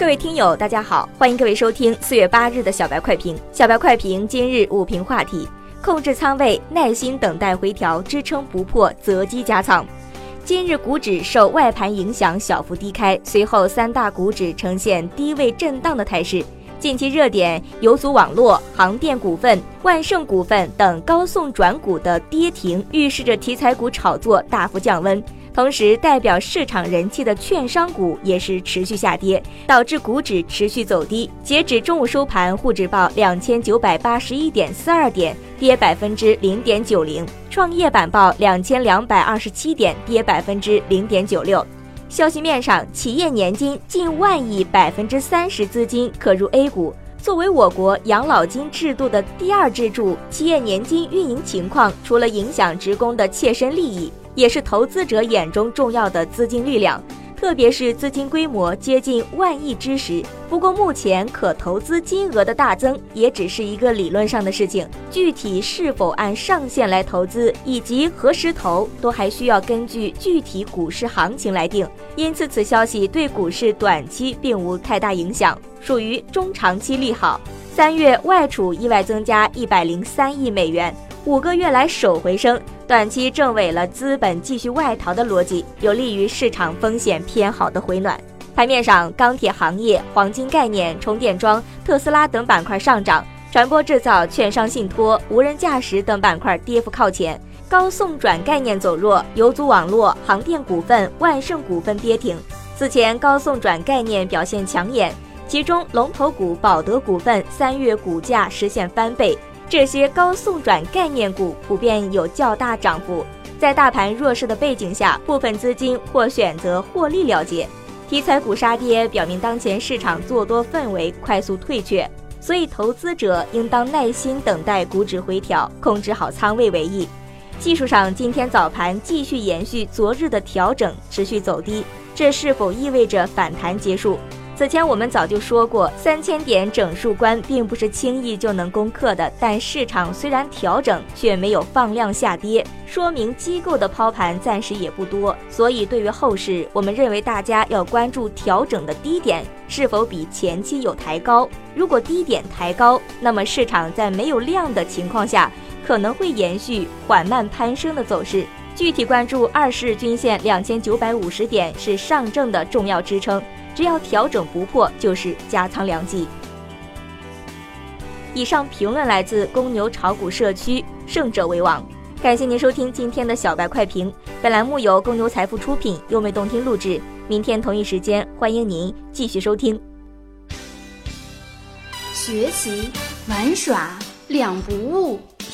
各位听友，大家好，欢迎各位收听四月八日的小白快评。小白快评今日午评话题：控制仓位，耐心等待回调，支撑不破择机加仓。今日股指受外盘影响小幅低开，随后三大股指呈现低位震荡的态势。近期热点游族网络、航电股份、万盛股份等高送转股的跌停，预示着题材股炒作大幅降温。同时，代表市场人气的券商股也是持续下跌，导致股指持续走低。截止中午收盘，沪指报两千九百八十一点四二点，跌百分之零点九零；创业板报两千两百二十七点，跌百分之零点九六。消息面上，企业年金近万亿，百分之三十资金可入 A 股。作为我国养老金制度的第二支柱，企业年金运营情况除了影响职工的切身利益。也是投资者眼中重要的资金力量，特别是资金规模接近万亿之时。不过，目前可投资金额的大增也只是一个理论上的事情，具体是否按上限来投资，以及何时投，都还需要根据具体股市行情来定。因此，此消息对股市短期并无太大影响，属于中长期利好。三月外储意外增加一百零三亿美元。五个月来首回升，短期正违了资本继续外逃的逻辑，有利于市场风险偏好的回暖。盘面上，钢铁行业、黄金概念、充电桩、特斯拉等板块上涨，传播制造、券商信托、无人驾驶等板块跌幅靠前。高送转概念走弱，游族网络、航电股份、万盛股份跌停。此前高送转概念表现抢眼，其中龙头股宝德股份三月股价实现翻倍。这些高送转概念股普遍有较大涨幅，在大盘弱势的背景下，部分资金或选择获利了结。题材股杀跌，表明当前市场做多氛围快速退却，所以投资者应当耐心等待股指回调，控制好仓位为宜。技术上，今天早盘继续延续昨日的调整，持续走低，这是否意味着反弹结束？此前我们早就说过，三千点整数关并不是轻易就能攻克的。但市场虽然调整，却没有放量下跌，说明机构的抛盘暂时也不多。所以对于后市，我们认为大家要关注调整的低点是否比前期有抬高。如果低点抬高，那么市场在没有量的情况下，可能会延续缓慢攀升的走势。具体关注二十日均线两千九百五十点是上证的重要支撑。只要调整不破，就是加仓良机。以上评论来自公牛炒股社区，胜者为王。感谢您收听今天的小白快评，本栏目由公牛财富出品，优美动听录制。明天同一时间，欢迎您继续收听。学习玩耍两不误。